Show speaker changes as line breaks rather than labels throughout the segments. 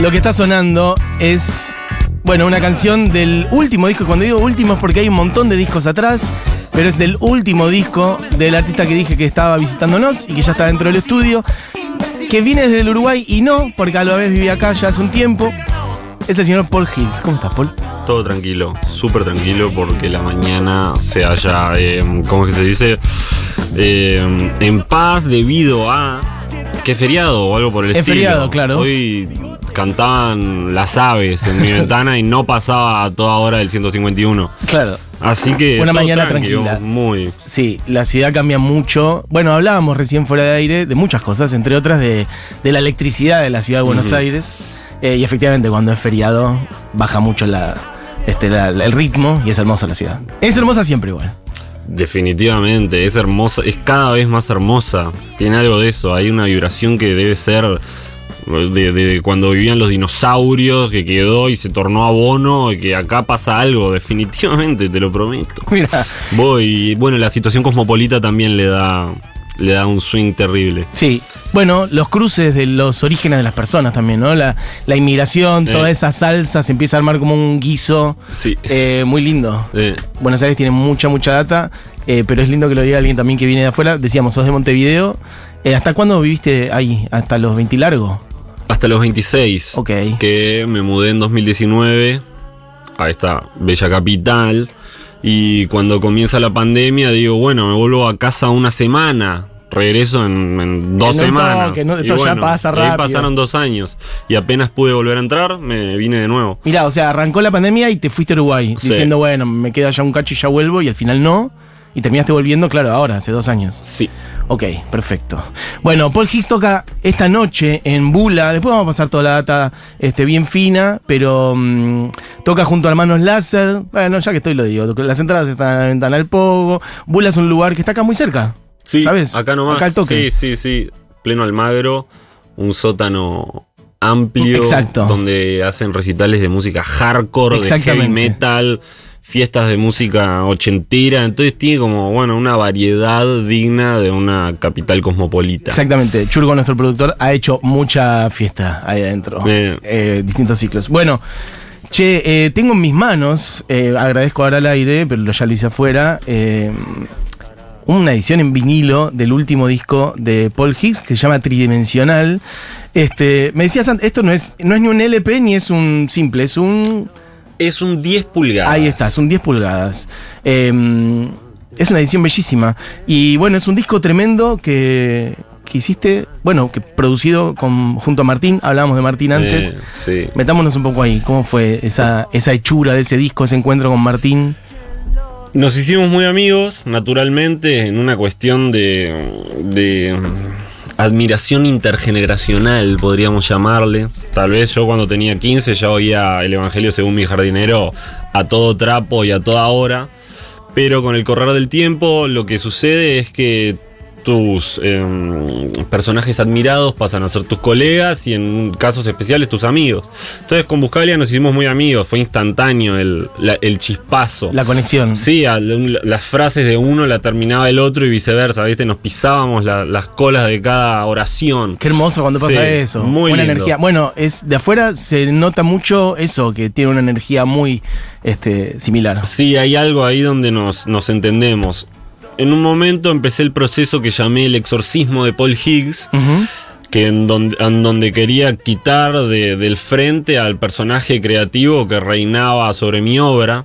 Lo que está sonando es, bueno, una canción del último disco. Cuando digo último es porque hay un montón de discos atrás, pero es del último disco del artista que dije que estaba visitándonos y que ya está dentro del estudio, que viene desde el Uruguay y no, porque a la vez vivía acá ya hace un tiempo. Es el señor Paul Hills. ¿Cómo estás, Paul?
Todo tranquilo, súper tranquilo porque la mañana se haya, eh, ¿cómo es que se dice? Eh, en paz debido a es feriado o algo por el
Es
estilo.
feriado, claro.
Hoy cantaban las aves en mi ventana y no pasaba a toda hora del 151.
Claro.
Así que
Una
todo
mañana
tranqui,
tranquila.
Muy.
Sí, la ciudad cambia mucho. Bueno, hablábamos recién fuera de aire de muchas cosas, entre otras de, de la electricidad de la ciudad de Buenos. Aires. Eh, y efectivamente, cuando es feriado, baja mucho la, este, la- el ritmo y es hermosa la ciudad. Es hermosa siempre igual.
Definitivamente, es hermosa, es cada vez más hermosa. Tiene algo de eso, hay una vibración que debe ser de, de cuando vivían los dinosaurios, que quedó y se tornó abono, y que acá pasa algo, definitivamente, te lo prometo.
Mira,
Voy, bueno, la situación cosmopolita también le da, le da un swing terrible.
sí. Bueno, los cruces de los orígenes de las personas también, ¿no? La, la inmigración,
Eh.
toda esa salsa se empieza a armar como un guiso.
Sí.
eh, muy lindo.
Eh,
Buenos Aires tiene mucha, mucha data, eh, pero es lindo que lo diga alguien también que viene de afuera. Decíamos, sos de Montevideo. Eh, ¿Hasta cuándo viviste ahí? ¿Hasta los 20 y largo?
Hasta los 26.
Ok.
que me mudé en 2019 a esta bella capital. Y cuando comienza la pandemia, digo, bueno, me vuelvo a casa una semana. Regreso en, en dos
En un
semanas.
toque, no,
Y
esto ya pasa
ahí
rápido.
pasaron dos años. Y apenas pude volver a entrar, me vine de nuevo.
Mirá, o sea, arrancó la pandemia y te fuiste a Uruguay,
Sí.
diciendo, bueno, me queda ya un cacho y ya vuelvo, y al final no. Y terminaste volviendo, claro, ahora, hace dos años.
Sí.
Ok, perfecto. Bueno, Paul Hicks toca esta noche en Bula. Después vamos a pasar toda la data este, bien fina, pero mm, toca junto a Hermanos Láser. Bueno, ya que estoy lo digo. Las entradas están a la ventana del Pogo. Bula es un lugar que está acá muy cerca.
Sí,
¿Sabes?
acá nomás.
Acá al toque.
Sí, sí, sí. Pleno Almagro, un sótano amplio.
Exacto.
Donde hacen recitales de música hardcore, de heavy metal, fiestas de música ochentera. Entonces tiene como, bueno, una variedad digna de una capital cosmopolita.
Exactamente. Churgo, nuestro productor, ha hecho mucha fiesta ahí adentro. Eh, distintos ciclos. Bueno, che, eh, tengo en mis manos, eh, agradezco ahora al aire, pero ya lo hice afuera, eh, una edición en vinilo del último disco de Paul Hicks que se llama Tridimensional. Este, me decías antes, esto no es, no es ni un LP ni es un simple, es un
Es un 10 pulgadas.
Ahí está, son 10 pulgadas. Eh, es una edición bellísima. Y bueno, es un disco tremendo que, que hiciste, bueno, que producido con, junto a Martín, hablábamos de Martín antes.
Eh, sí.
Metámonos un poco ahí, ¿cómo fue esa, esa hechura de ese disco, ese encuentro con Martín?
Nos hicimos muy amigos, naturalmente, en una cuestión de, de admiración intergeneracional, podríamos llamarle. Tal vez yo cuando tenía 15 ya oía el Evangelio según mi jardinero a todo trapo y a toda hora. Pero con el correr del tiempo lo que sucede es que tus em, personajes admirados pasan a ser tus colegas y en casos especiales tus amigos. Entonces con Buscalia nos hicimos muy amigos, fue instantáneo el, la- el chispazo.
La conexión.
Sí, las frases de uno la terminaba el otro y viceversa, ¿viste? Nos pisábamos la- las colas de cada oración.
Qué hermoso cuando pasa
Sí,
eso.
muy
Buena
lindo.
energía. Bueno, es de afuera se nota mucho eso, que tiene una energía muy este, similar.
Sí, hay algo ahí donde nos, nos entendemos. En un momento empecé el proceso que llamé el exorcismo de Paul Higgs, que en donde, en donde quería quitar de- del frente al personaje creativo que reinaba sobre mi obra.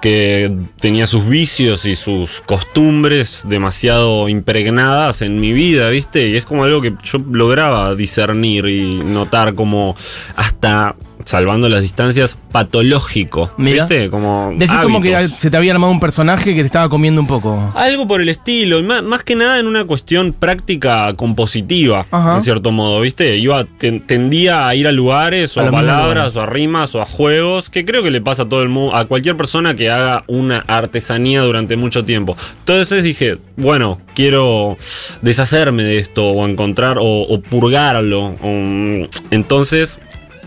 Que tenía sus vicios y sus costumbres demasiado impregnadas en mi vida, ¿viste? Y es como algo que yo lograba discernir y notar como hasta, salvando las distancias, patológico,
Mira.
¿viste? Como
Decís como que se te había armado un personaje que te estaba comiendo un poco.
Algo por el estilo, más, más que nada en una cuestión práctica compositiva,
Ajá.
en cierto modo, ¿viste? Iba, ten- tendía a ir a lugares o
A
palabras
lugares.
o a rimas o a juegos, que creo que le pasa a todo el mundo, a cualquier persona que haga una artesanía durante mucho tiempo. Entonces dije, bueno, quiero deshacerme de esto o encontrar o, o purgarlo. o- entonces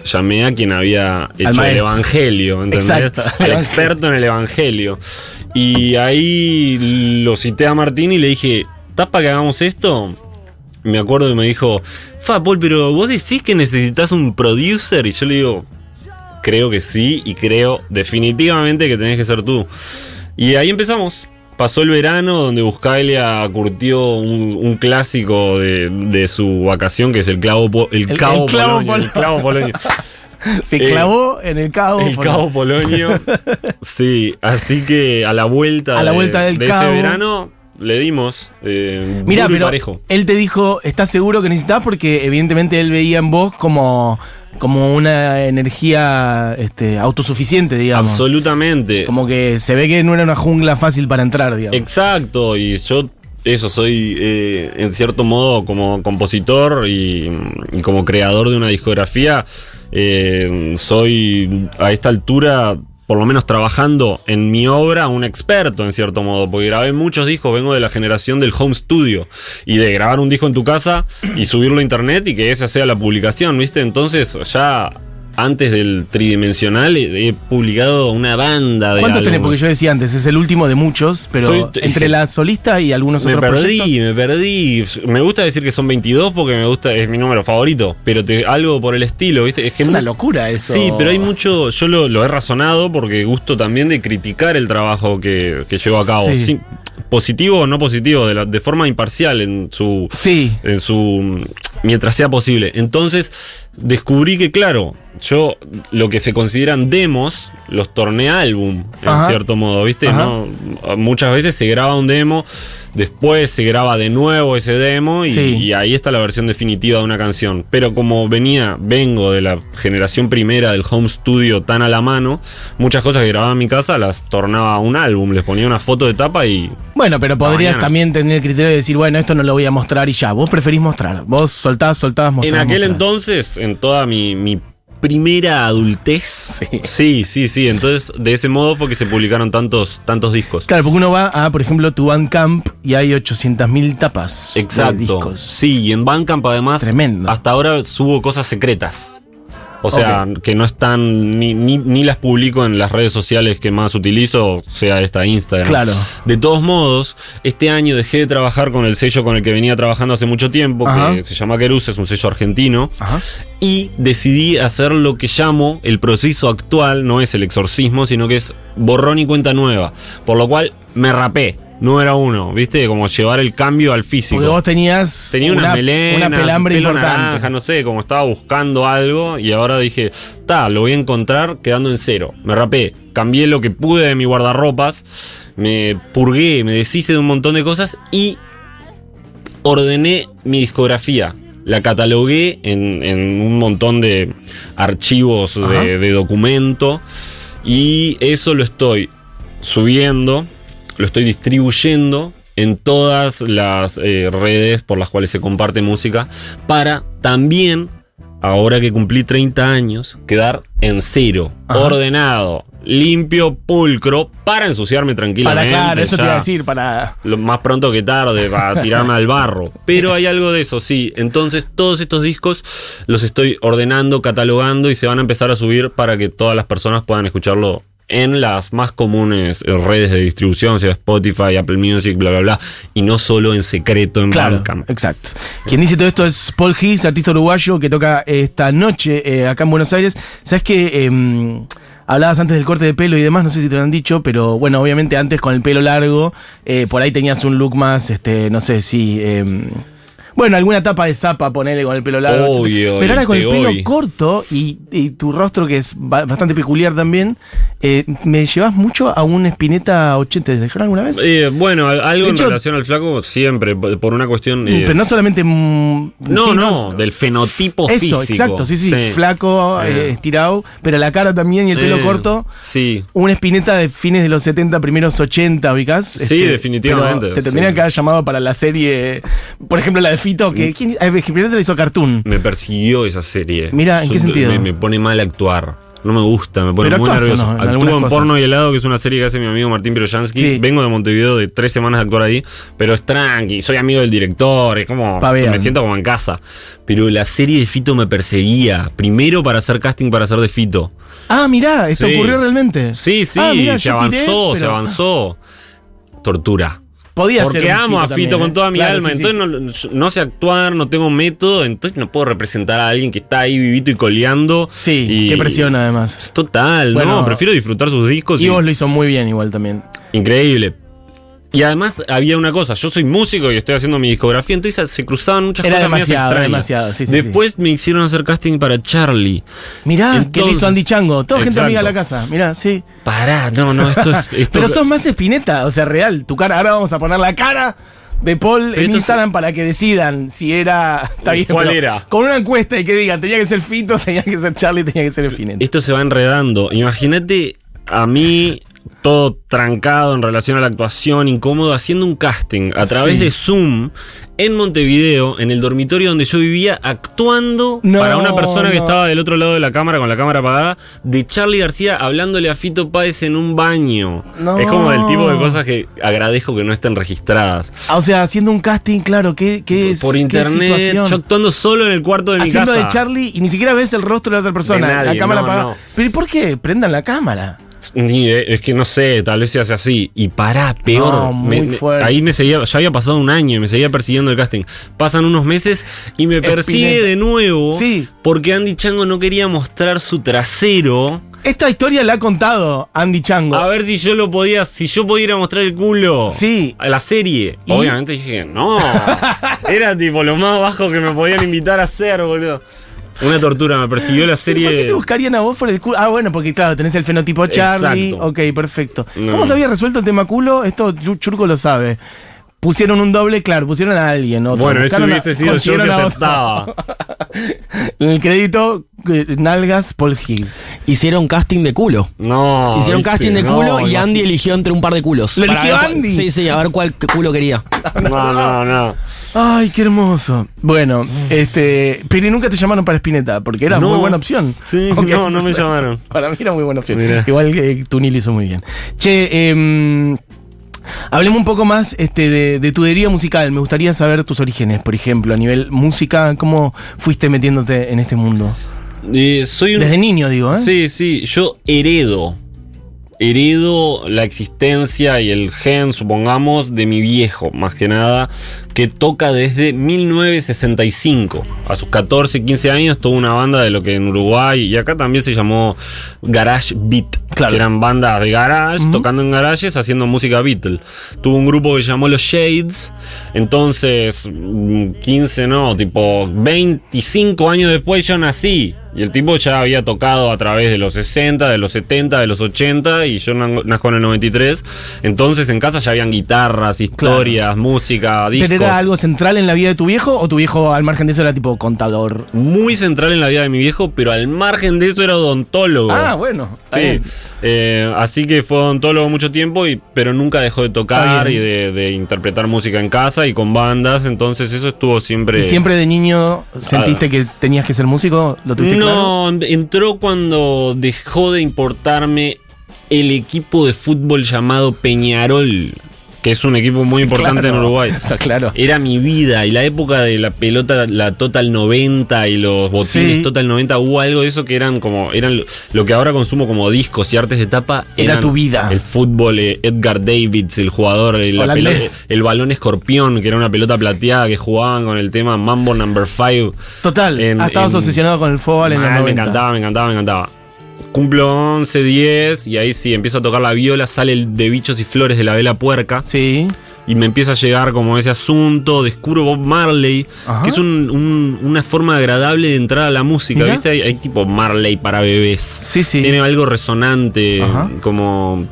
llamé a quien había hecho el evangelio, ¿entendés?
Exacto,
Al experto en el evangelio. Y ahí lo cité a Martín y le dije, ¿estás para que hagamos esto? me acuerdo que me dijo, Fa, Paul, pero vos decís que necesitas un producer. Y yo le digo, creo que sí y creo definitivamente que tenés que ser tú. Y ahí empezamos. Pasó el verano donde Buscalia curtió un, un clásico de, de su vacación que es el clavo, el
El-
cabo,
el clavo
Polonio, el
Polonio.
clavo Polonio.
Se
Eh,
clavó en el cabo.
El
por-
Cabo Polonio. Sí, así que a la vuelta,
A la
de-
vuelta del
de
cabo.
ese verano le dimos eh,
Mira, pero
parejo.
él te dijo, ¿estás seguro que necesitas? Porque evidentemente él veía en vos como, como una energía este, autosuficiente, digamos.
Absolutamente.
Como que se ve que no era una jungla fácil para entrar, digamos.
Exacto, y yo eso soy eh, en cierto modo como compositor y, y como creador de una discografía, eh, soy a esta altura, por lo menos trabajando en mi obra, un experto en cierto modo, porque grabé muchos discos, vengo de la generación del home studio y de grabar un disco en tu casa y subirlo a internet y que esa sea la publicación, ¿viste? Entonces ya... Antes del tridimensional he, he publicado una banda de
¿Cuántos tenés? Porque yo decía antes, es el último de muchos, pero
Estoy-
entre la solista y algunos
Me
otros
perdí,
proyectos.
me perdí. Me gusta decir que son 22 porque me gusta, es mi número favorito, pero te- algo por el estilo, ¿viste? Es que
Es una locura eso.
Sí, pero hay mucho, yo lo, lo he razonado porque gusto también de criticar el trabajo que, que llevo a cabo.
Sí.
Sin- positivo o no positivo, de, la- de forma imparcial en su,
Sí.
en su mientras sea posible. Entonces descubrí que claro, yo lo que se consideran demos los torné álbum en
Ajá.
cierto modo, ¿viste?
Ajá.
No, muchas veces se graba un demo, después se graba de nuevo ese demo y,
Sí.
y ahí está la versión definitiva de una canción. Pero como venía, vengo de la generación primera del home studio tan a la mano, muchas cosas que grababa en mi casa las tornaba a un álbum, les ponía una foto de tapa y
Bueno, pero podrías
mañana.
también tener el criterio de decir, bueno, esto no lo voy a mostrar y ya. Vos preferís mostrar. Vos soltás, soltás, mostrás.
En aquel
mostrás.
entonces, en toda mi, mi primera adultez,
Sí.
sí. sí, sí, Entonces, de ese modo fue que se publicaron tantos, tantos discos.
Claro, porque uno va a, por ejemplo, tu Bandcamp y hay 800.000 tapas de
Exacto.
discos.
Sí, y en Bandcamp además,
Tremendo.
hasta ahora subo cosas secretas. O sea, que no están, ni, ni, ni las publico en las redes sociales que más utilizo, sea esta Instagram.
Claro.
De todos modos, este año dejé de trabajar con el sello con el que venía trabajando hace mucho tiempo,
Ajá.
que se llama Querus, es un sello argentino.
Ajá.
y decidí hacer lo que llamo el proceso actual, no es el exorcismo, sino que es borrón y cuenta nueva. Por lo cual me rapé, número uno, ¿viste? Como llevar el cambio al físico.
Porque vos tenías
Tenía una,
una,
melena,
una pelambre
pelo
importante.
naranja, no sé, como estaba buscando algo y ahora dije, ta, lo voy a encontrar quedando en cero. Me rapé, cambié lo que pude de mi guardarropas, me purgué, me deshice de un montón de cosas y ordené mi discografía. La catalogué en, en un montón de archivos de, de documento y eso lo estoy subiendo, lo estoy distribuyendo en todas las eh, redes por las cuales se comparte música para también, ahora que cumplí 30 años, quedar en cero,
Ajá.
ordenado, limpio, pulcro, para ensuciarme
Para,
tranquilamente.
claro, eso te iba a decir, para...
lo más pronto que tarde para tirarme al barro. Pero hay algo de eso, sí. Entonces todos estos discos los estoy ordenando, catalogando y se van a empezar a subir para que todas las personas puedan escucharlo en las más comunes eh, redes de distribución, sea Spotify, Apple Music, bla, bla, bla, y no solo en secreto en
Claro,
Bandcamp.
exacto. Quien dice todo esto es Paul Higgs, artista uruguayo que toca esta noche eh, acá en Buenos Aires. ¿Sabes que em, Hablabas antes del corte de pelo y demás, no sé si te lo han dicho, pero bueno, obviamente antes con el pelo largo, eh, por ahí tenías un look más, este, no sé si... em, bueno, alguna tapa de zapa, ponele con el pelo largo.
Obvio,
Pero ahora con el pelo
hoy.
corto y, y tu rostro que es ba- bastante peculiar también, eh, me llevas mucho a un Spinetta 80. ¿Te dejaron alguna vez?
Eh, bueno, al- algo
De
en
hecho-
relación al flaco, siempre, por una cuestión. eh,
Pero no solamente. mm,
no,
sí,
no, del fenotipo
Eso,
físico.
exacto, sí, sí. Flaco,
Eh.
eh, estirado, pero la cara también y el pelo corto.
Sí.
Una espineta de fines de los 70, primeros 80, ubicás. Este,
Sí, definitivamente,
pero Te tendrían
sí.
que haber llamado para la serie. Por ejemplo, la de Fito,
Mm.
que. ¿quién, a ver, Spinetta la hizo cartoon.
Me persiguió esa serie.
Mira, ¿en qué
Yo-
sentido?
Me, me pone mal actuar. No me gusta, me pone
Pero
muy
actuás, ¿o
nervioso.
no? En
Actúo en
cosas.
Porno y Helado, que es una serie que hace mi amigo Martín Piroyansky.
Sí.
Vengo de Montevideo de tres semanas de actuar ahí, pero es tranqui, soy amigo del director, es como.
Pavean.
Me siento como en casa. Pero la serie de Fito me perseguía. Primero para hacer casting para hacer de Fito.
Ah, mirá, eso
Sí.
ocurrió realmente.
Sí, sí,
Ah, mirá,
se
yo tiré,
avanzó, se
pero-
avanzó. Tortura.
Podía
Porque
ser
amo a
Fito también,
con
¿eh?
toda mi
Claro,
alma.
sí, sí,
entonces No, no sé actuar, no tengo método, entonces no puedo representar a alguien que está ahí vivito y coleando.
Sí,
y-
qué presión además.
Es total,
Bueno,
no, prefiero disfrutar sus discos.
Y
y-
vos lo hizo muy bien igual también.
Increíble. Y además había una cosa, yo soy músico y estoy haciendo mi discografía, entonces se cruzaban muchas
Era
cosas
demasiado,
extrañas.
demasiado, sí, sí,
Después me hicieron hacer casting para Charlie.
Mirá, que le
Entonces-
hizo Andy Chango. Toda gente
Exacto.
amiga de la casa. Mirá, sí.
Pará, no, no, esto es. Esto
Pero sos más espineta, o sea, real. Tu cara, ahora vamos a poner la cara de Paul en
es-
Instagram para que decidan si era. Está bien,
¿Cuál era?
Con una encuesta y que digan, tenía que ser Fito, tenía que ser Charlie, tenía que ser Espineta.
esto se va enredando. Imagínate a mí todo trancado en relación a la actuación, incómodo, haciendo un casting a través
Sí.
de Zoom en Montevideo, en el dormitorio donde yo vivía, actuando
No,
para una persona que estaba del otro lado de la cámara, con la cámara apagada, de Charlie García hablándole a Fito Páez en un baño.
No.
Es como del tipo de cosas que agradezco que no estén registradas.
Ah, O sea, haciendo un casting, claro, ¿qué, qué es?
Por internet, yo actuando solo en el cuarto de mi
Haciendo
casa.
de Charlie y ni siquiera ves el rostro de la otra persona.
Nadie,
la cámara apagada. Pero ¿y por qué? Prendan la cámara.
Ni de- es que no sé, tal vez se hace así. Y pará, peor.
No, muy
Me- me-
fuerte.
ahí me seguía, ya había pasado un año y me seguía persiguiendo el casting. Pasan unos meses y me persigue de nuevo.
Sí.
Porque Andy Chango no quería mostrar su trasero.
Esta historia la ha contado Andy Chango.
A ver si yo lo podía, si yo podía ir a mostrar el culo.
Sí.
A la serie.
¿Y?
Obviamente dije, no. Era tipo lo más bajo que me podían invitar a hacer, boludo. Una tortura, me persiguió la
¿Pero ¿Por qué
serie.
te buscarían a vos por el culo? Ah, bueno, porque claro, tenés el fenotipo Charlie.
Exacto.
Ok, perfecto.
No.
¿Cómo se había resuelto el tema culo? Esto Churco lo sabe. Pusieron un doble, claro, pusieron a alguien. Otro.
Bueno, eso hubiese sido yo si aceptaba.
En el crédito, eh, Nalgas, Paul Higgs.
Hicieron casting de culo.
No.
Hicieron
¿viste?
casting de
No,
culo y
no.
Andy eligió entre un par de culos.
¿Lo eligió Andy?
Sí, sí, a ver cuál culo quería.
No, no, no.
Ay, qué hermoso. Bueno, este. Pero nunca te llamaron para Spinetta, porque era
No.
muy buena opción.
Sí, no, no me llamaron.
Para mí era muy buena opción. Igual que Tunil hizo muy bien. Che, em, hablemos un poco más este, de, de tu deriva musical. Me gustaría saber tus orígenes, por ejemplo, a nivel música. ¿Cómo fuiste metiéndote en este mundo?
Eh, soy un.
Desde niño, digo, ¿eh?
Sí, sí, yo heredo. Heredo la existencia y el gen, supongamos, de mi viejo, más que nada, que toca desde 1965. A sus 14, 15 años tuvo una banda de lo que en Uruguay y acá también se llamó Garage Beat,
Claro.
que eran bandas de garage, tocando en garages, haciendo música Beatle. Tuvo un grupo que se llamó Los Shades, entonces, mm, 15 no, tipo 25 años después yo nací. Y el tipo ya había tocado a través de los 60, de los 70, de los 80 y yo na- nazco en el 93. Entonces en casa ya habían guitarras, historias, música, discos.
¿Pero era algo central en la vida de tu viejo o tu viejo, al margen de eso, era tipo contador?
Muy central en la vida de mi viejo, pero al margen de eso era odontólogo.
Ah, bueno.
Sí, eh, así que fue odontólogo mucho tiempo, y, pero nunca dejó de tocar y de, de interpretar música en casa y con bandas, entonces eso estuvo siempre...
¿Y siempre de niño sentiste que tenías que ser músico? ¿Lo tuviste claro?
No, entró cuando dejó de importarme el equipo de fútbol llamado Peñarol, que es un equipo muy
Sí,
importante
claro.
en Uruguay.
Claro.
Era mi vida y la época de la pelota, la Total 90 y los botines
Sí.
Total 90, hubo algo de eso que eran como, eran lo- que ahora consumo como discos y artes de tapa.
Era tu vida.
El fútbol, eh, Edgar Davids, el jugador, eh, la pelota- el balón escorpión, que era una pelota plateada que jugaban con el tema Mambo Number 5.
Total.
En-
ah, estabas
en-
obsesionado con el fútbol en los
Mal,
90.
me encantaba, me encantaba, me encantaba. Cumplo 11, 10 y ahí sí, empiezo a tocar la viola, sale el de bichos y flores de la vela puerca
Sí.
y me empieza a llegar como ese asunto, descubro Bob Marley,
Ajá.
que es un- un- una forma agradable de entrar a la música. ¿viste? Hay, hay tipo Marley para bebés.
Sí, sí.
Tiene algo resonante,
Ajá.
como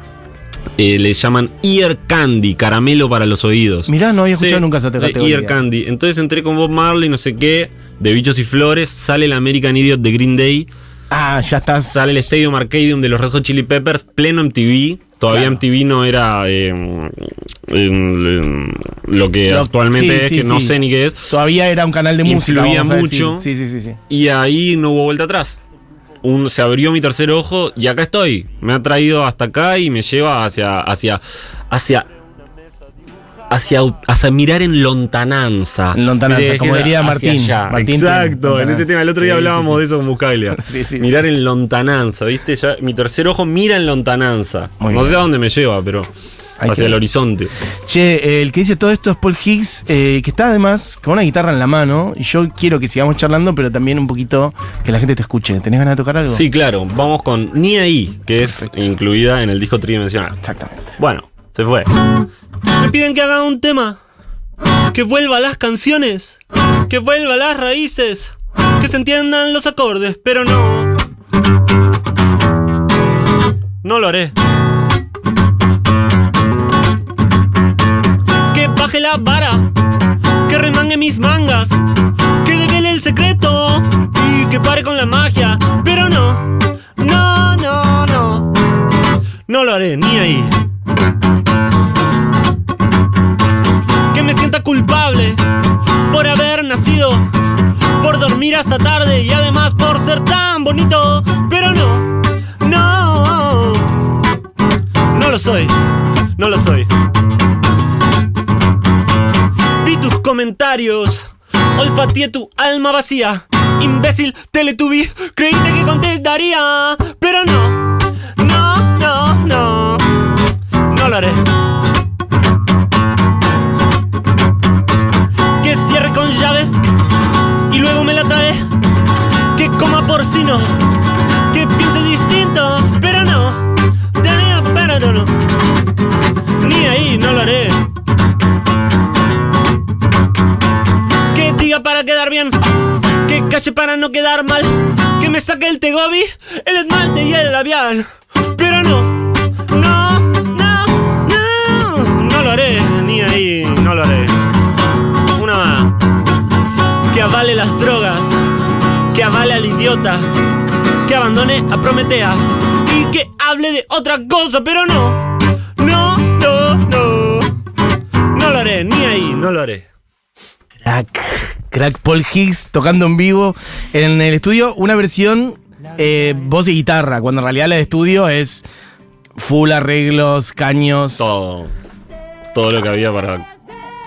eh, le llaman ear candy, caramelo para los oídos.
Mirá, no había escuchado
Sí,
nunca esa categoría.
Ear Candy. Entonces entré con Bob Marley, no sé qué, de Bichos y Flores, sale el American Idiot de Green Day,
Ah, ya estás.
sale el Stadium Arcadium de los Red Hot Chili Peppers, pleno MTV. Todavía
Claro.
MTV no era eh, lo que
Lo-
actualmente
sí,
es,
sí,
que no sé ni qué es.
Todavía era un canal de música.
Influía mucho.
Sí, sí, sí, sí.
Y ahí no hubo vuelta atrás. Un- se abrió mi tercer ojo y acá estoy. Me ha traído hasta acá y me lleva hacia. hacia. hacia. Hacia, hacia mirar en lontananza.
En lontananza, como diría Martín. Martín
Exacto, en ese tema. El otro día.
Sí,
hablábamos
sí,
de eso con Buscaglia.
Sí, sí, sí.
mirar en lontananza, ¿viste? Ya, mi tercer ojo mira en lontananza.
Muy
no
bien.
sé a dónde me lleva, pero. Hacia el horizonte.
Che, eh, el que dice todo esto es Paul Higgs, eh, que está además con una guitarra en la mano. Y yo quiero que sigamos charlando, pero también un poquito que la gente te escuche. ¿Tenés ganas de tocar algo?
Sí, claro, vamos con Ni ahí, que es incluida en el disco tridimensional.
Exactamente.
Bueno, se fue. Me piden que haga un tema. Que vuelva a las canciones. Que vuelva a las raíces. Que se entiendan los acordes, pero no. No lo haré. Que baje la vara. Que remangue mis mangas. Que devele el secreto. Y que pare con la magia. Pero no. No, no, no. No lo haré, ni ahí. Dormir hasta tarde y además por ser tan bonito. Pero no, no, no lo soy, no lo soy. Vi tus comentarios, olfateé tu alma vacía. Imbécil, Teletubby, creíste que contestaría, pero no, no, no, no, no lo haré. La trae. Que coma porcino, que piense distinto, pero no, no, no. Ni ahí no lo haré. Que diga para quedar bien, que calle para no quedar mal, que me saque el tegobi, el esmalte y el labial, pero no, no, no, no, no lo haré, Que avale las drogas, que avale al idiota, que abandone a Prometea y que hable de otra cosa, pero no, no, no, no, no lo haré, ni ahí, no lo haré.
Crack. Crack Paul Higgs tocando en vivo en el estudio una versión eh, voz y guitarra, cuando en realidad la de estudio es full arreglos, caños.
Todo, todo lo que había para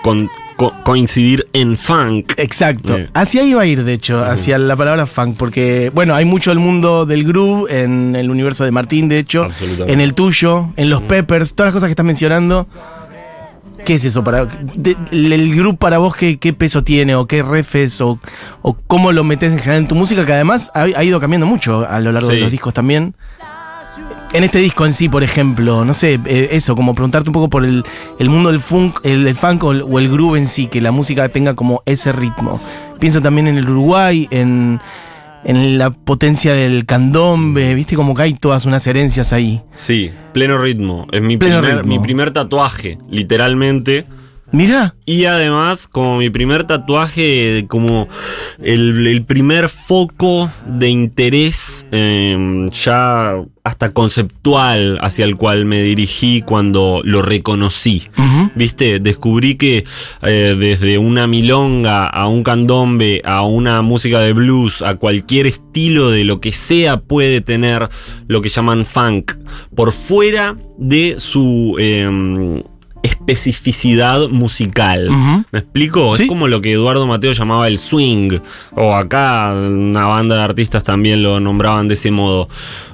con- co- coincidir en funk.
Exacto.
Bien.
Hacia ahí va a ir, de hecho, hacia la palabra funk, porque, bueno, hay mucho del mundo del groove en el universo de Martín, de hecho, en el tuyo, en los Peppers, todas las cosas que estás mencionando. ¿Qué es eso para de- el, groove para vos qué, qué peso tiene o qué refes o, o cómo lo metes en general en tu música que además ha, ha ido cambiando mucho a lo largo de los discos también. En este disco en sí, por ejemplo, no sé, eh, eso, como preguntarte un poco por el, el mundo del funk, el, el funk o el, o el groove en sí, que la música tenga como ese ritmo. Pienso también en el Uruguay, en, en la potencia del candombe, viste como que hay todas unas herencias ahí.
Sí, pleno ritmo. Es mi,
Pleno
primer,
ritmo.
mi primer tatuaje, literalmente.
Mira,
Y además, como mi primer tatuaje, como el, el primer foco de interés eh, ya hasta conceptual hacia el cual me dirigí cuando lo reconocí. Viste, descubrí que eh, desde una milonga a un candombe, a una música de blues, a cualquier estilo de lo que sea puede tener lo que llaman funk por fuera de su eh, especificidad musical. ¿Me explico?
Sí.
Es como lo que Eduardo Mateo llamaba el swing, o acá una banda de artistas también lo nombraban de ese modo.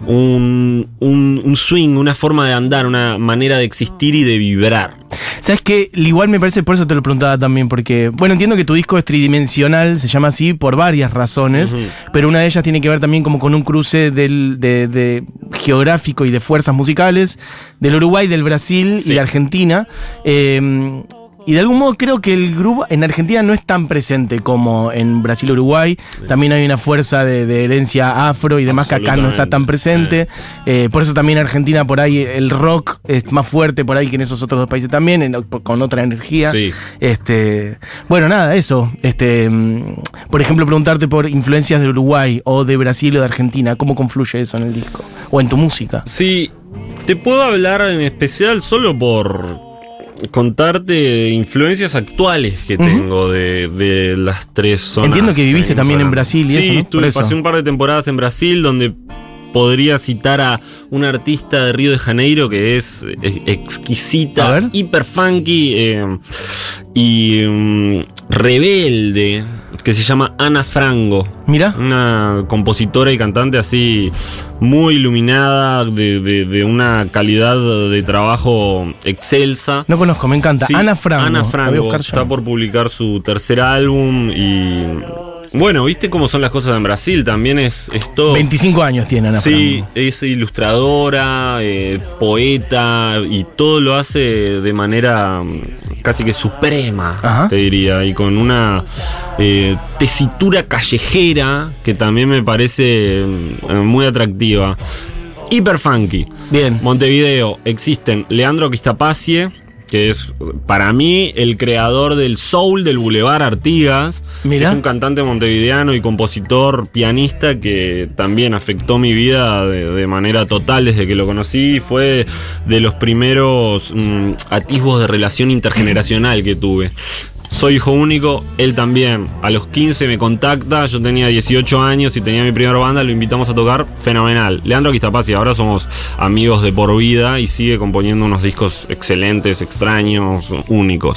Un, un- un swing, una forma de andar, una manera de existir y de vibrar.
¿Sabes qué? Igual me parece, por eso te lo preguntaba también, porque, bueno, entiendo que tu disco es tridimensional, se llama así por varias razones, pero una de ellas tiene que ver también como con un cruce del, de, de geográfico y de fuerzas musicales del Uruguay, del Brasil
Sí.
y de Argentina. Eh, y de algún modo creo que el grupo en Argentina no es tan presente como en Brasil Uruguay. También hay una fuerza de, de herencia afro y demás que acá no está tan presente. Eh, por eso también en Argentina por ahí el rock es más fuerte por ahí que en esos otros dos países también, en- con otra energía.
Sí.
Este, bueno, nada, eso. Este, mm, por ejemplo, preguntarte por influencias de Uruguay o de Brasil o de Argentina, ¿cómo confluye eso en el disco? O en tu música.
Sí, te puedo hablar en especial solo por contarte influencias actuales que tengo de, de las tres zonas.
Entiendo que viviste también en. Brasil y
sí,
eso, ¿no?
Estuve, pasé un par de temporadas en Brasil donde podría citar a una artista de Río de Janeiro que es exquisita, hiper funky eh, y mm, rebelde, que se llama Ana Frango.
Mira.
Una compositora y cantante así muy iluminada, de, de- de una calidad de trabajo excelsa.
No conozco, me encanta.
Sí,
Ana Franco.
Ana
ya.
está por publicar su tercer álbum y bueno, viste cómo son las cosas en Brasil, también es, es todo.
25 años tiene Ana
Sí,
Franco.
es ilustradora, eh, poeta y todo lo hace de manera mm, casi que suprema,
Ajá.
te diría, y con una eh, tesitura callejera que también me parece mm, muy atractiva. Hiper funky.
Bien.
Montevideo existen Leandro Quistapacie, que es para mí el creador del soul del Boulevard Artigas.
Mirá.
Es un cantante montevideano y compositor, pianista que también afectó mi vida de, de manera total desde que lo conocí. Fue de los primeros mm, atisbos de relación intergeneracional que tuve. Soy hijo único, él también. A los 15 me contacta, yo tenía 18 años y tenía mi primera banda, lo invitamos a tocar, fenomenal. Leandro Quistapaz y ahora somos amigos de por vida y sigue componiendo unos discos excelentes, extraños, únicos.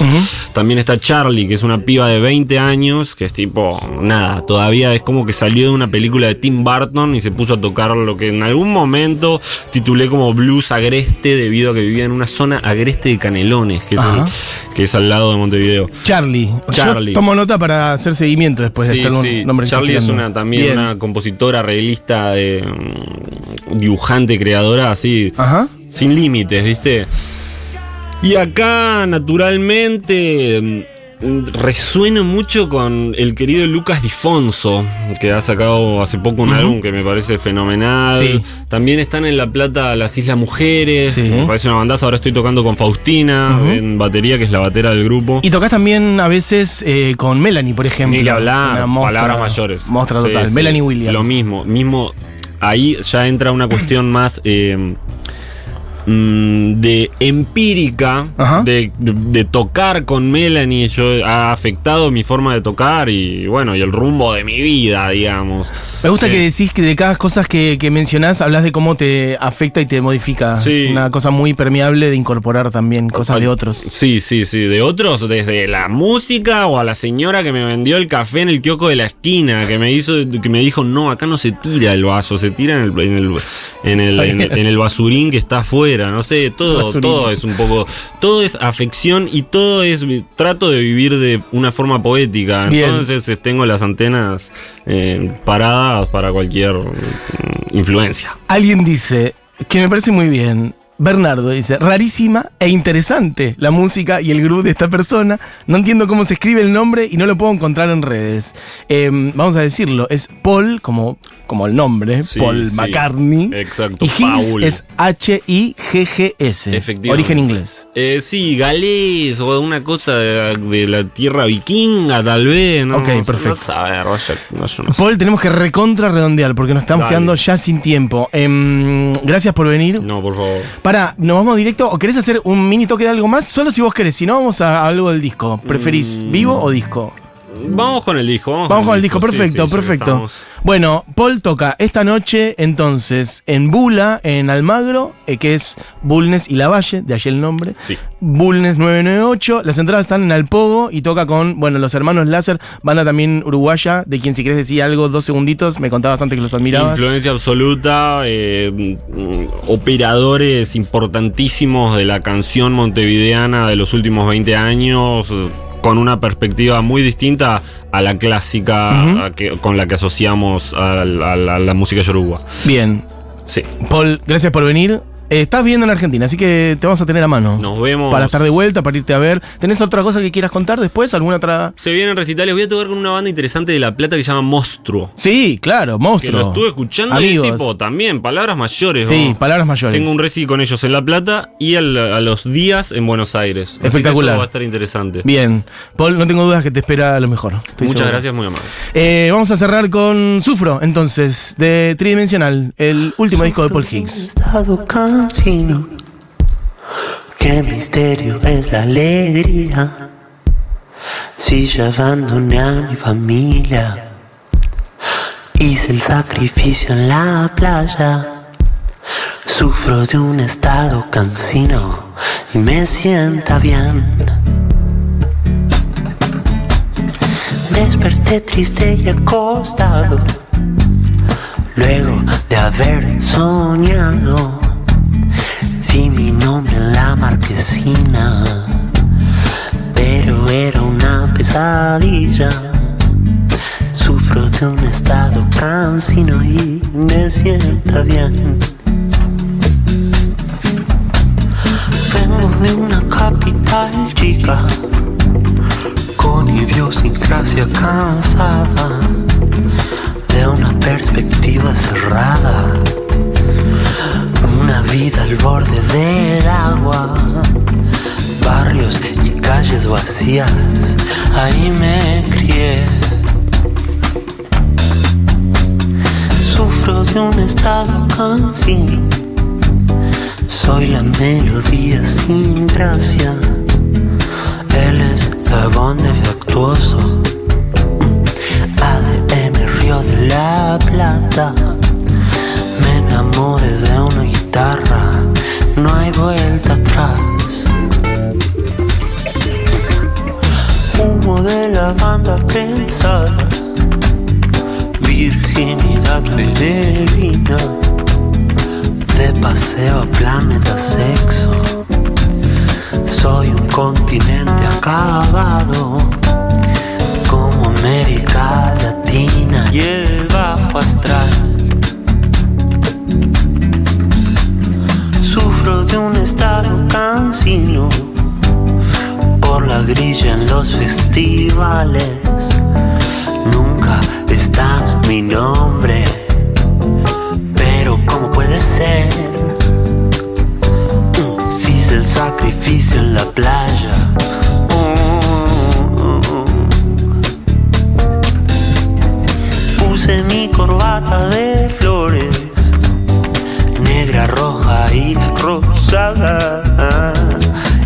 También está Charlie, que es una piba de 20 años, que es tipo, nada, todavía es como que salió de una película de Tim Burton y se puso a tocar lo que en algún momento titulé como blues agreste debido a que vivía en una zona agreste de Canelones, que es,
Ajá.
el- que es al lado de Montevideo.
Charlie.
Charlie.
Yo tomo nota para hacer seguimiento después de
Sí,
estar
sí.
nombre
Charlie es una, también
Bien.
una compositora, arreglista, de, mm, dibujante, creadora, así,
Ajá.
sin límites, ¿viste? Y acá, naturalmente, mm, resueno mucho con el querido Lucas Difonso, que ha sacado hace poco un álbum que me parece fenomenal.
Sí.
También están en La Plata las Islas Mujeres,
Sí.
me parece una bandaza. Ahora estoy tocando con Faustina en batería, que es la batera del grupo.
Y tocas también a veces eh, con Melanie, por ejemplo.
Ni que hablar,
mostra-
palabras mayores.
Mostra total.
sí.
Melanie Williams.
Lo mismo, mismo. Ahí ya entra una cuestión más eh, mm, de empírica, de, de- de tocar con Melanie. Yo ha afectado mi forma de tocar y bueno, y el rumbo de mi vida, digamos.
Me gusta
Eh,
que decís que de cada cosas que, que mencionás hablas de cómo te afecta y te modifica.
Sí.
Una cosa muy permeable de incorporar también cosas de otros.
Sí, sí, sí, de otros, desde la música o a la señora que me vendió el café en el kiosco de la esquina, que me hizo, que me dijo, no, acá no se tira el vaso, se tira en el, en el, en el, en el- en el basurín que está afuera, no sé, todo, todo es un poco, todo es afección y todo es, trato de vivir de una forma poética,
Bien.
entonces eh, tengo las antenas eh, paradas para cualquier mm, influencia.
Alguien dice, que me parece muy bien. Bernardo dice, rarísima e interesante la música y el groove de esta persona. No entiendo cómo se escribe el nombre y no lo puedo encontrar en redes. Eh, vamos a decirlo, es Paul, como, como el nombre,
Sí,
Paul
sí.
McCartney.
Exacto,
Y Higgs
Paul.
es H-I-G-G-S.
Efectivamente.
Origen inglés.
Eh, sí, galés o una cosa de, de la tierra vikinga, tal vez. ¿no?
Ok,
No
perfecto.
no saber, vaya, no, yo no sé.
Paul, tenemos que recontra redondear porque nos estamos
Dale.
quedando ya sin tiempo. Em, gracias por venir.
No, por favor.
Para, ¿nos vamos directo o querés hacer un mini toque de algo más? Solo si vos querés, si no, vamos a algo del disco. ¿Preferís
Mm.
vivo o disco?
Vamos con el disco. Vamos,
Vamos con el disco, perfecto,
sí,
perfecto. Bueno, Paul toca esta noche entonces en Bula, en Almagro, eh, que es Bulnes y La Valle, de allí el nombre.
Sí.
Bulnes 998, las entradas están en Alpogo y toca con, bueno, los hermanos Láser, banda también uruguaya, de quien si querés decir algo, dos segunditos, me contabas antes que los admirabas.
Influencia absoluta, eh, operadores importantísimos de la canción montevideana de los últimos 20 años, con una perspectiva muy distinta a la clásica
Ujú.
a que- con la que asociamos a, a la música yoruba.
Bien,
Sí.
Paul, gracias por venir. Estás viviendo en Argentina, así que te vamos a tener a mano.
Nos vemos.
Para estar de vuelta, para irte a ver. ¿Tenés otra cosa que quieras contar después? ¿Alguna otra?
Se vienen recitales. Voy a tocar con una banda interesante de La Plata que se llama Monstruo.
Sí, claro,
Que
monstruo.
lo estuve escuchando
Amigos.
y tipo también, palabras mayores.
Sí,
¿no?
palabras mayores.
Tengo un reci con ellos en La Plata y al- a los días en Buenos Aires. Así que
Espectacular.
eso va a estar interesante.
Bien, Paul, no tengo dudas que te espera lo mejor. Estoy
Muchas
seguro.
gracias, muy amable.
Eh, vamos a cerrar con Sufro, entonces, de Tridimensional, el último disco de Paul Higgs.
Cansino. Qué misterio es la alegría. Si ya abandoné a mi familia. Hice el sacrificio en la playa. Sufro de un estado cansino y me sienta bien. Desperté triste y acostado. Luego de haber soñado, me sienta bien. Plata.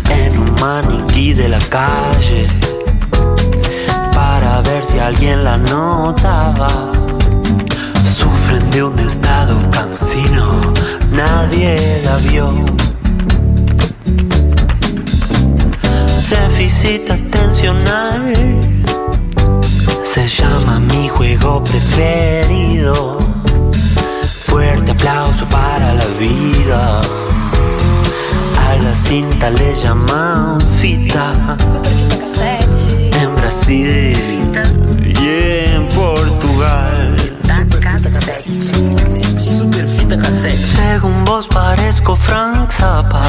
En un maniquí de la calle, para ver si alguien la notaba sufren de un estado cansino, nadie la vio. Déficit atencional se llama mi juego preferido. Fuerte aplauso para la vida. La cinta le llaman fita. En Brasil y en Portugal. Según vos parezco Frank Zappa.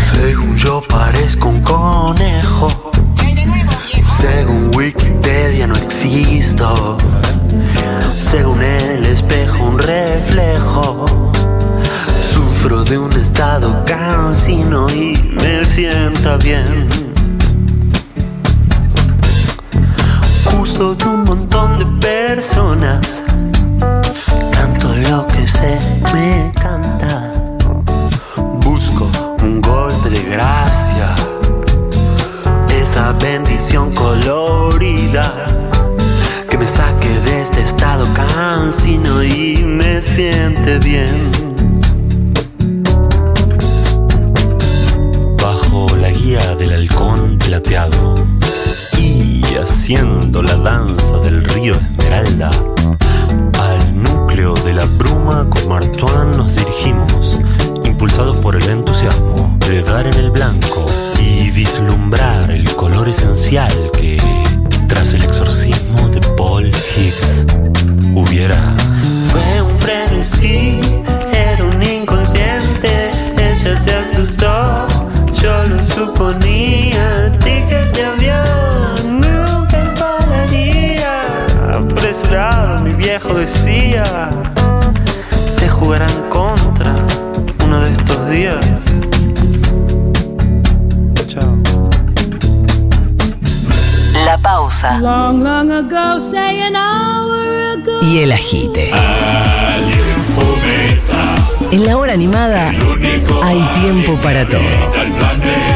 Según yo parezco un conejo. Según Wikipedia no existo. Según el espejo un reflejo. De un estado cansino y me sienta bien. Uso de un montón de personas. Canto lo que se me canta. Busco un golpe de gracia. Esa bendición colorida que me saque de este estado cansino y me siente bien. Del halcón plateado y haciendo la danza del río Esmeralda, al núcleo de la bruma con Martuán nos dirigimos, impulsados por el entusiasmo de dar en el blanco y vislumbrar el color esencial
el agite. En la hora animada hay tiempo para todo.